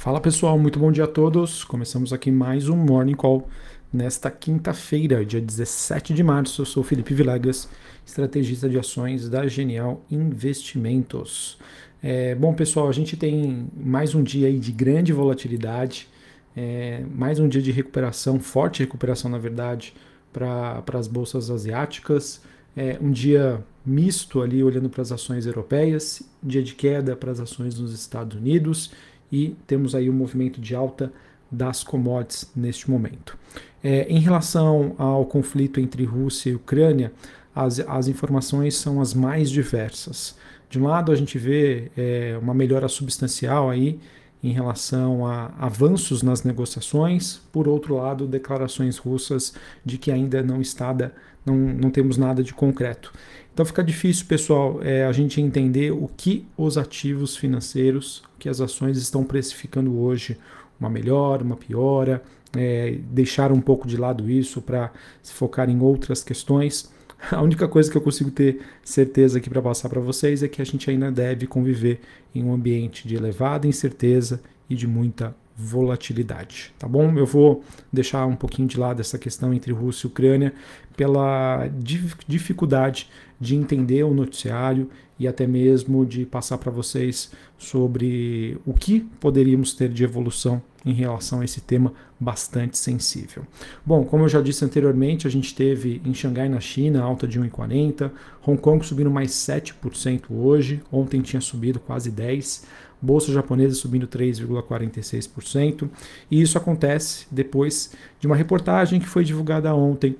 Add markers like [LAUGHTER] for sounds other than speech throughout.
Fala pessoal, muito bom dia a todos. Começamos aqui mais um Morning Call nesta quinta-feira, dia 17 de março. Eu sou Felipe Vilegas, estrategista de ações da Genial Investimentos. É, bom pessoal, a gente tem mais um dia aí de grande volatilidade, é, mais um dia de recuperação, forte recuperação na verdade, para as bolsas asiáticas. É, um dia misto ali olhando para as ações europeias, dia de queda para as ações nos Estados Unidos e temos aí um movimento de alta das commodities neste momento. É, em relação ao conflito entre Rússia e Ucrânia, as, as informações são as mais diversas. De um lado, a gente vê é, uma melhora substancial aí em relação a avanços nas negociações, por outro lado, declarações russas de que ainda não está, não, não temos nada de concreto. Então fica difícil, pessoal, é, a gente entender o que os ativos financeiros, que as ações estão precificando hoje, uma melhora, uma piora, é, deixar um pouco de lado isso para se focar em outras questões. [LAUGHS] A única coisa que eu consigo ter certeza aqui para passar para vocês é que a gente ainda deve conviver em um ambiente de elevada incerteza e de muita volatilidade, tá bom? Eu vou deixar um pouquinho de lado essa questão entre Rússia e Ucrânia pela dificuldade de entender o noticiário e até mesmo de passar para vocês sobre o que poderíamos ter de evolução em relação a esse tema bastante sensível. Bom, como eu já disse anteriormente, a gente teve em Xangai, na China, alta de 1,40, Hong Kong subindo mais 7% hoje, ontem tinha subido quase 10%, Bolsa japonesa subindo 3,46%, e isso acontece depois de uma reportagem que foi divulgada ontem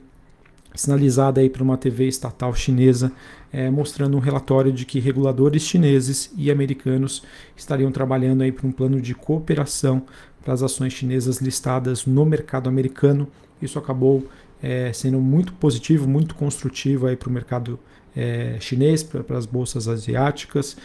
sinalizada aí por uma TV estatal chinesa, é, mostrando um relatório de que reguladores chineses e americanos estariam trabalhando aí para um plano de cooperação para as ações chinesas listadas no mercado americano. Isso acabou é, sendo muito positivo, muito construtivo aí para o mercado é, chinês, para as bolsas asiáticas.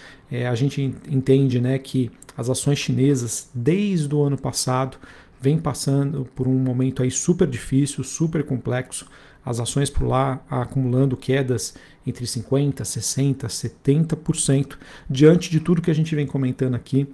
A gente entende né, que as ações chinesas, desde o ano passado, vem passando por um momento aí super difícil, super complexo. As ações por lá acumulando quedas entre 50%, 60%, 70%, diante de tudo que a gente vem comentando aqui,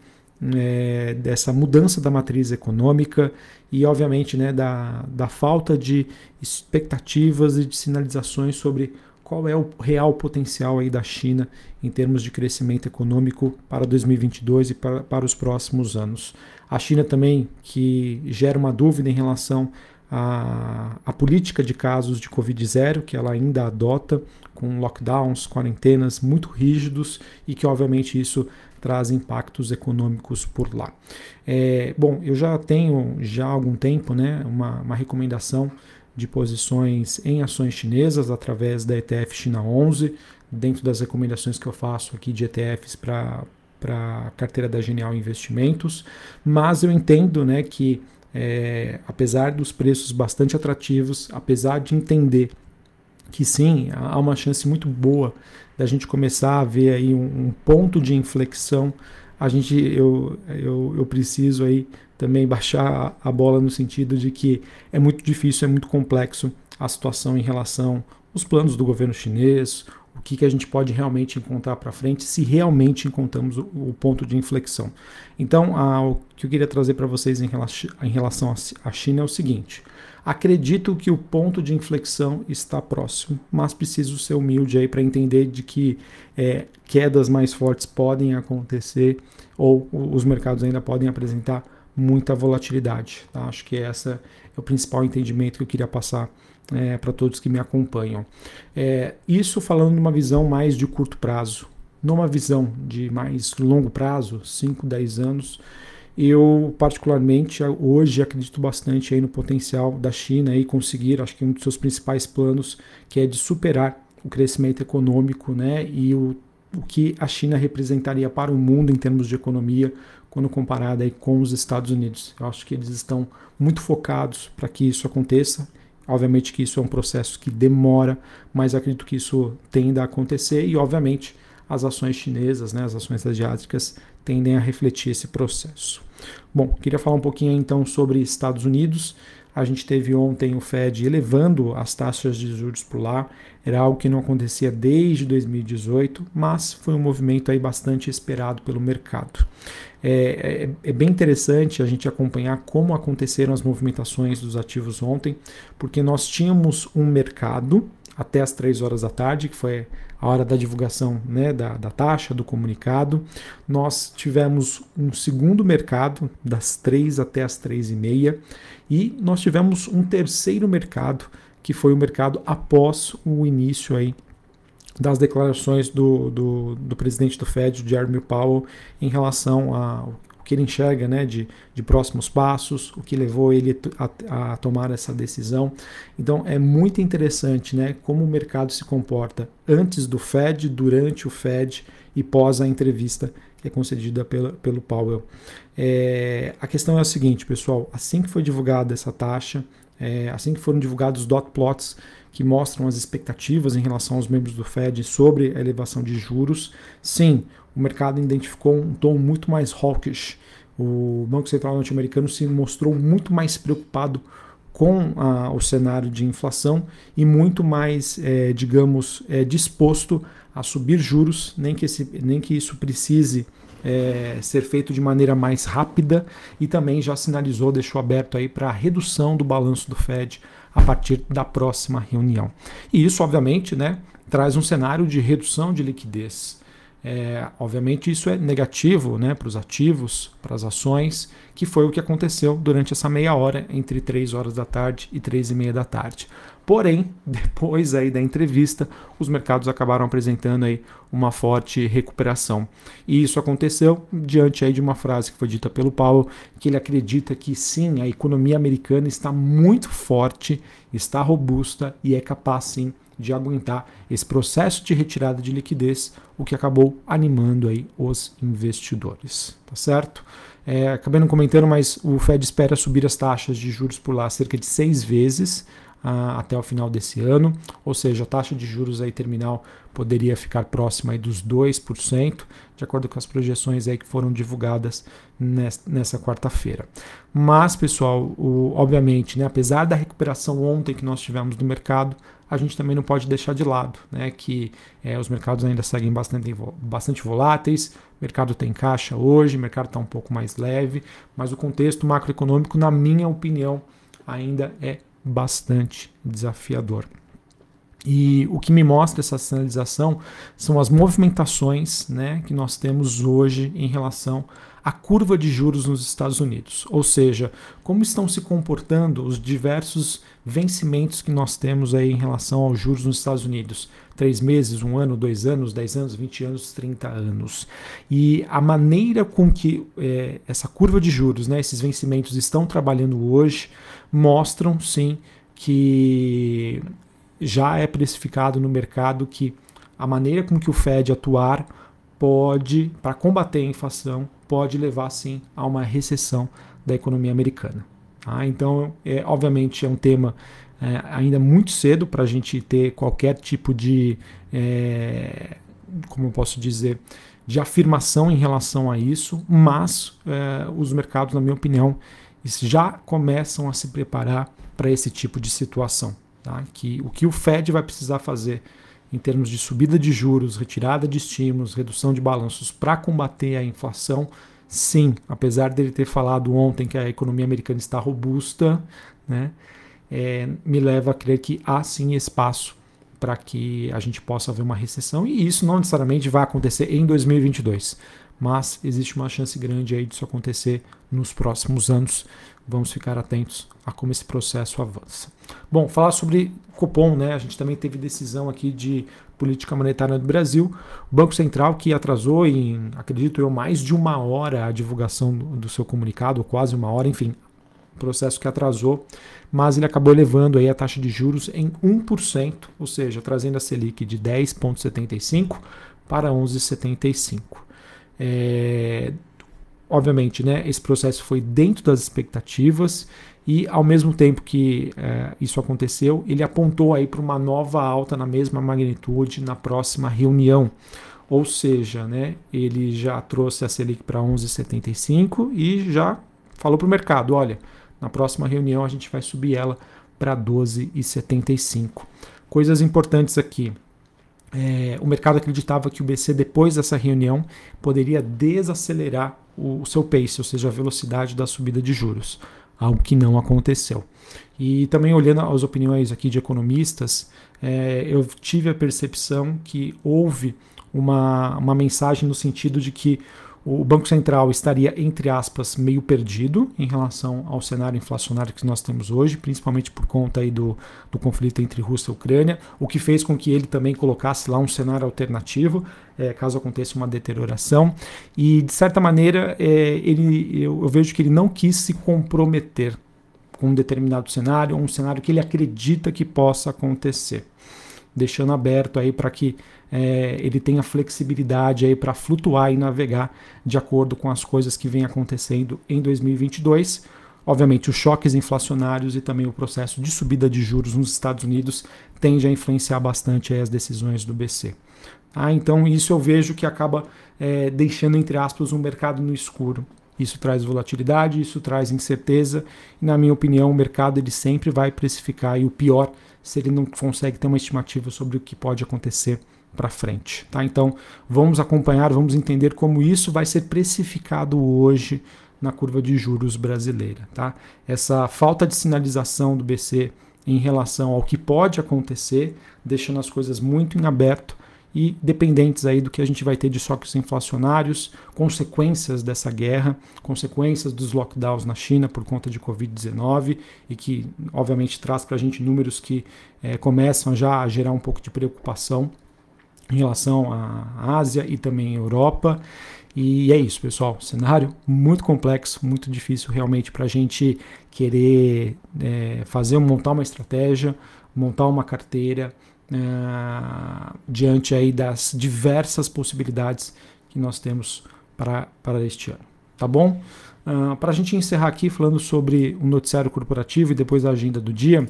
é, dessa mudança da matriz econômica e, obviamente, né, da, da falta de expectativas e de sinalizações sobre qual é o real potencial aí da China em termos de crescimento econômico para 2022 e para, para os próximos anos. A China também que gera uma dúvida em relação à, à política de casos de Covid-0 que ela ainda adota, com lockdowns, quarentenas muito rígidos e que obviamente isso traz impactos econômicos por lá. É, bom, eu já tenho já há algum tempo né, uma, uma recomendação de posições em ações chinesas através da ETF China 11, dentro das recomendações que eu faço aqui de ETFs para para a carteira da Genial Investimentos, mas eu entendo né, que é, apesar dos preços bastante atrativos, apesar de entender que sim, há uma chance muito boa da gente começar a ver aí um, um ponto de inflexão, a gente eu, eu, eu preciso aí também baixar a bola no sentido de que é muito difícil, é muito complexo a situação em relação aos planos do governo chinês, o que, que a gente pode realmente encontrar para frente, se realmente encontramos o, o, ponto de inflexão. Então, a, o que eu queria trazer para vocês em relação, em relação à China é o seguinte: acredito que o ponto de inflexão está próximo, mas preciso ser humilde aí para entender de que é, quedas mais fortes podem acontecer ou os mercados ainda podem apresentar muita volatilidade. Tá? Acho que esse é o principal entendimento que eu queria passar é, para todos que me acompanham. É, isso falando numa visão mais de curto prazo. Numa visão de mais longo prazo, 5, 10 anos, eu particularmente hoje acredito bastante aí no potencial da China e conseguir, acho que um dos seus principais planos, que é de superar o crescimento econômico né, e o, o que a China representaria para o mundo em termos de economia quando comparada aí com os Estados Unidos. Eu acho que eles estão muito focados para que isso aconteça. Obviamente que isso é um processo que demora, mas acredito que isso tende a acontecer e, obviamente, as ações chinesas, né, as ações asiáticas, tendem a refletir esse processo. Bom, queria falar um pouquinho então sobre Estados Unidos. A gente teve ontem o Fed elevando as taxas de juros por lá, era algo que não acontecia desde 2018, mas foi um movimento aí bastante esperado pelo mercado. É, é, é, bem interessante a gente acompanhar como aconteceram as movimentações dos ativos ontem, porque nós tínhamos um mercado até as 3 horas da tarde, que foi a hora da divulgação né, da, da taxa, do comunicado. Nós tivemos um segundo mercado, das 3 até as 3 e meia, e nós tivemos um terceiro mercado, que foi o mercado após o início aí das declarações do, do, do presidente do Fed, Jeremy Powell, em relação ao que ele enxerga né, de, de próximos passos, o que levou ele a, a, tomar essa decisão. Então é muito interessante né, como o mercado se comporta antes do Fed, durante o Fed e pós a entrevista que é concedida pelo Powell. É, a questão é a seguinte, pessoal: assim que foi divulgada essa taxa, é, assim que foram divulgados os dot plots que mostram as expectativas em relação aos membros do Fed sobre a elevação de juros, sim, o mercado identificou um tom muito mais hawkish. O Banco Central norte-americano se mostrou muito mais preocupado com a, o cenário de inflação e muito mais, é, digamos, é, disposto a subir juros, nem que, esse, nem que isso precise é, ser feito de maneira mais rápida e também já sinalizou, deixou aberto aí para a redução do balanço do Fed a partir da próxima reunião. E isso, obviamente, né, traz um cenário de redução de liquidez. É, obviamente isso é negativo né, para os ativos, para as ações, que foi o que aconteceu durante essa meia hora entre 3 horas da tarde e 3 e meia da tarde. Porém, [LAUGHS] depois aí da entrevista, os mercados acabaram apresentando aí uma forte recuperação. E isso aconteceu diante aí de uma frase que foi dita pelo Paulo, que ele acredita que sim, a economia americana está muito forte, está robusta e é capaz sim de aguentar esse processo de retirada de liquidez, o que acabou animando aí os investidores, tá certo? É, acabei não comentando, mas o Fed espera subir as taxas de juros por lá cerca de seis vezes ah, até o final desse ano, ou seja, a taxa de juros aí terminal poderia ficar próxima aí dos 2%, de acordo com as projeções aí que foram divulgadas nessa, quarta-feira. Mas, pessoal, o, obviamente, né, apesar da recuperação ontem que nós tivemos no mercado, a gente também não pode deixar de lado, né, que é, os mercados ainda seguem bastante, bastante voláteis, o mercado tem caixa hoje, o mercado está um pouco mais leve, mas o contexto macroeconômico, na minha opinião, ainda é bastante desafiador. E o que me mostra essa sinalização são as movimentações né, que nós temos hoje em relação à curva de juros nos Estados Unidos. Ou seja, como estão se comportando os diversos vencimentos que nós temos aí em relação aos juros nos Estados Unidos. Três meses, um ano, dois anos, dez anos, vinte anos, trinta anos. E a maneira com que é, essa curva de juros, né, esses vencimentos estão trabalhando hoje, mostram sim que já é precificado no mercado que a maneira com que o Fed atuar pode, para combater a inflação, pode levar sim a uma recessão da economia americana. Tá? Então, é, obviamente, é um tema é, ainda muito cedo para a gente ter qualquer tipo de, é, como eu posso dizer, de afirmação em relação a isso, mas é, os mercados, na minha opinião, já começam a se preparar para esse tipo de situação. Tá? Que o que o Fed vai precisar fazer em termos de subida de juros, retirada de estímulos, redução de balanços para combater a inflação, sim, apesar dele ter falado ontem que a economia americana está robusta, né, é, me leva a crer que há sim espaço para que a gente possa ver uma recessão e isso não necessariamente vai acontecer em 2022, mas existe uma chance grande aí disso acontecer nos próximos anos. Vamos ficar atentos a como esse processo avança. Bom, falar sobre Copom, né? A gente também teve decisão aqui de política monetária do Brasil. O Banco Central que atrasou em, acredito eu, mais de uma hora a divulgação do seu comunicado, quase uma hora, enfim, processo que atrasou, mas ele acabou elevando aí a taxa de juros em 1%, ou seja, trazendo a Selic de 10,75 para 11,75. É, obviamente, né, esse processo foi dentro das expectativas e ao mesmo tempo que é, isso aconteceu, ele apontou aí para uma nova alta na mesma magnitude na próxima reunião. Ou seja, né, ele já trouxe a Selic para 11,75 e já falou para o mercado, olha, Na próxima reunião a gente vai subir ela para 12,75. Coisas importantes aqui. É, o mercado acreditava que o BC, depois dessa reunião, poderia desacelerar o, o seu pace, ou seja, a velocidade da subida de juros, algo que não aconteceu. E também olhando as opiniões aqui de economistas, é, eu tive a percepção que houve uma, uma mensagem no sentido de que o Banco Central estaria, entre aspas, meio perdido em relação ao cenário inflacionário que nós temos hoje, principalmente por conta aí do, do conflito entre Rússia e Ucrânia, o que fez com que ele também colocasse lá um cenário alternativo, é, caso aconteça uma deterioração. E, de certa maneira, é, ele, eu, eu vejo que ele não quis se comprometer com um determinado cenário, um cenário que ele acredita que possa acontecer deixando aberto aí para que é, ele tenha flexibilidade aí para flutuar e navegar de acordo com as coisas que vem acontecendo em 2022. Obviamente, os choques inflacionários e também o processo de subida de juros nos Estados Unidos tende a influenciar bastante as decisões do BC. Ah, então, isso eu vejo que acaba é, deixando, entre aspas, um mercado no escuro. Isso traz volatilidade, isso traz incerteza, e, na minha opinião, o mercado ele sempre vai precificar e o pior se ele não consegue ter uma estimativa sobre o que pode acontecer para frente. Tá? Então, vamos acompanhar, vamos entender como isso vai ser precificado hoje na curva de juros brasileira. Tá? Essa falta de sinalização do BC em relação ao que pode acontecer, deixando as coisas muito em aberto, e dependentes aí do que a gente vai ter de choques inflacionários, consequências dessa guerra, consequências dos lockdowns na China por conta de Covid-19 e que obviamente traz para a gente números que é, começam já a gerar um pouco de preocupação em relação à Ásia e também à Europa. E é isso, pessoal. Cenário muito complexo, muito difícil realmente para a gente querer é, fazer, montar uma estratégia, montar uma carteira uh, diante aí das diversas possibilidades que nós temos para, para este ano. Tá bom? Uh, para a gente encerrar aqui falando sobre o noticiário corporativo e depois a agenda do dia,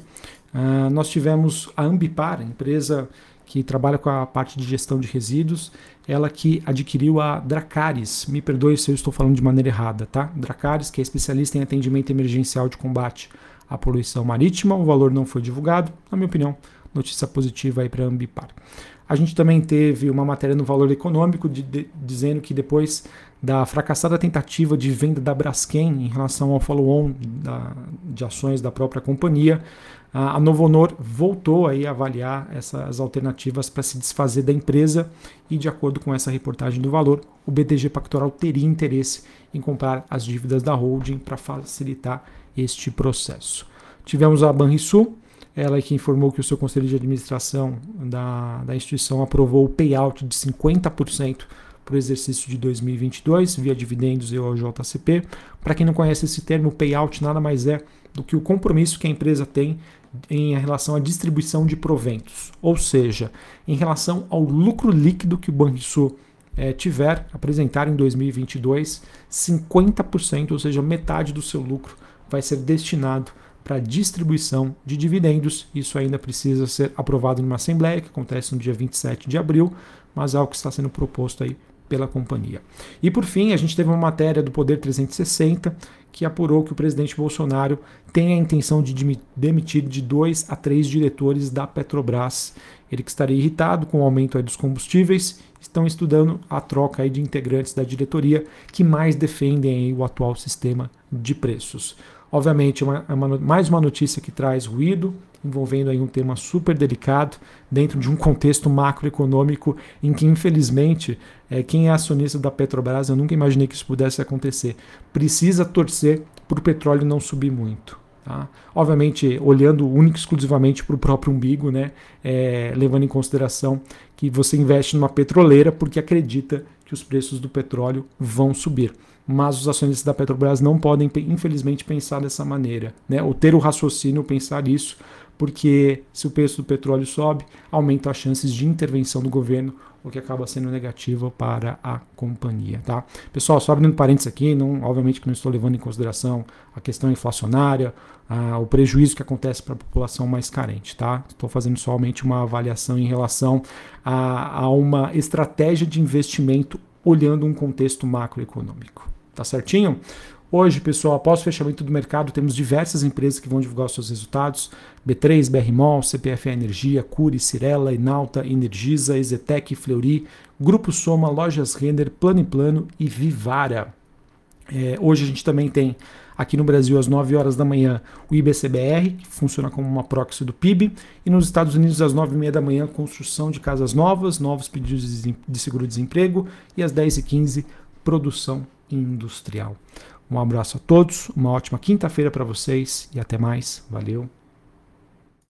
uh, nós tivemos a Ambipar, empresa que trabalha com a parte de gestão de resíduos, ela que adquiriu a Dracaris. Me perdoe se eu estou falando de maneira errada, tá? Dracaris, que é especialista em atendimento emergencial de combate à poluição marítima. O valor não foi divulgado, na minha opinião, notícia positiva aí para a Ambipar. A gente também teve uma matéria no Valor Econômico de, de, dizendo que depois da fracassada tentativa de venda da Braskem em relação ao follow-on de ações da própria companhia, a, a Novo Honor voltou aí a avaliar essas alternativas para se desfazer da empresa e, de acordo com essa reportagem do Valor, o BTG Pactual teria interesse em comprar as dívidas da holding para facilitar este processo. Tivemos a Banrisul, ela é que informou que o seu conselho de administração da, da instituição aprovou o payout de 50% para o exercício de 2022 via dividendos e OJCP. Para quem não conhece esse termo, payout nada mais é do que o compromisso que a empresa tem em relação à distribuição de proventos, ou seja, em relação ao lucro líquido que o Banrisul é, tiver apresentar em 2022, 50%, ou seja, metade do seu lucro vai ser destinado para distribuição de dividendos. Isso ainda precisa ser aprovado numa assembleia que acontece no dia 27 de abril, mas é algo que está sendo proposto aí pela companhia. E por fim, a gente teve uma matéria do Poder 360 que apurou que o presidente Bolsonaro tem a intenção de demitir de dois a três diretores da Petrobras. Ele que estaria irritado com o aumento dos combustíveis, estão estudando a troca de integrantes da diretoria que mais defendem o atual sistema de preços. Obviamente, é uma, é uma, mais uma notícia que traz ruído, envolvendo aí um tema super delicado, dentro de um contexto macroeconômico em que, infelizmente, é, quem é acionista da Petrobras, eu nunca imaginei que isso pudesse acontecer, precisa torcer para o petróleo não subir muito. Tá? Obviamente, olhando único exclusivamente para o próprio umbigo, né? É, levando em consideração que você investe numa petroleira porque acredita que os preços do petróleo vão subir mas os acionistas da Petrobras não podem, infelizmente, pensar dessa maneira, né? ou ter o raciocínio pensar isso, porque se o preço do petróleo sobe, aumenta as chances de intervenção do governo, o que acaba sendo negativo para a companhia. Tá? Pessoal, só abrindo parênteses aqui, não, obviamente que não estou levando em consideração a questão inflacionária, a, o prejuízo que acontece para a população mais carente. Tá? Estou fazendo somente uma avaliação em relação a, a uma estratégia de investimento olhando um contexto macroeconômico. Tá certinho? Hoje, pessoal, após o fechamento do mercado, temos diversas empresas que vão divulgar seus resultados. B3, BRMOL, CPF Energia, Curi, Cirela, Inalta, Energisa, Ezetec, Fleury, Grupo Soma, Lojas Render, Plano e Plano e Vivara. É, hoje a gente também tem aqui no Brasil às 9 horas da manhã o IBCBR, que funciona como uma proxy do PIB, e nos Estados Unidos às 9 e meia da manhã construção de casas novas, novos pedidos de seguro-desemprego e às 10 e 15 produção industrial. Um abraço a todos, uma ótima quinta-feira para vocês e até mais. Valeu!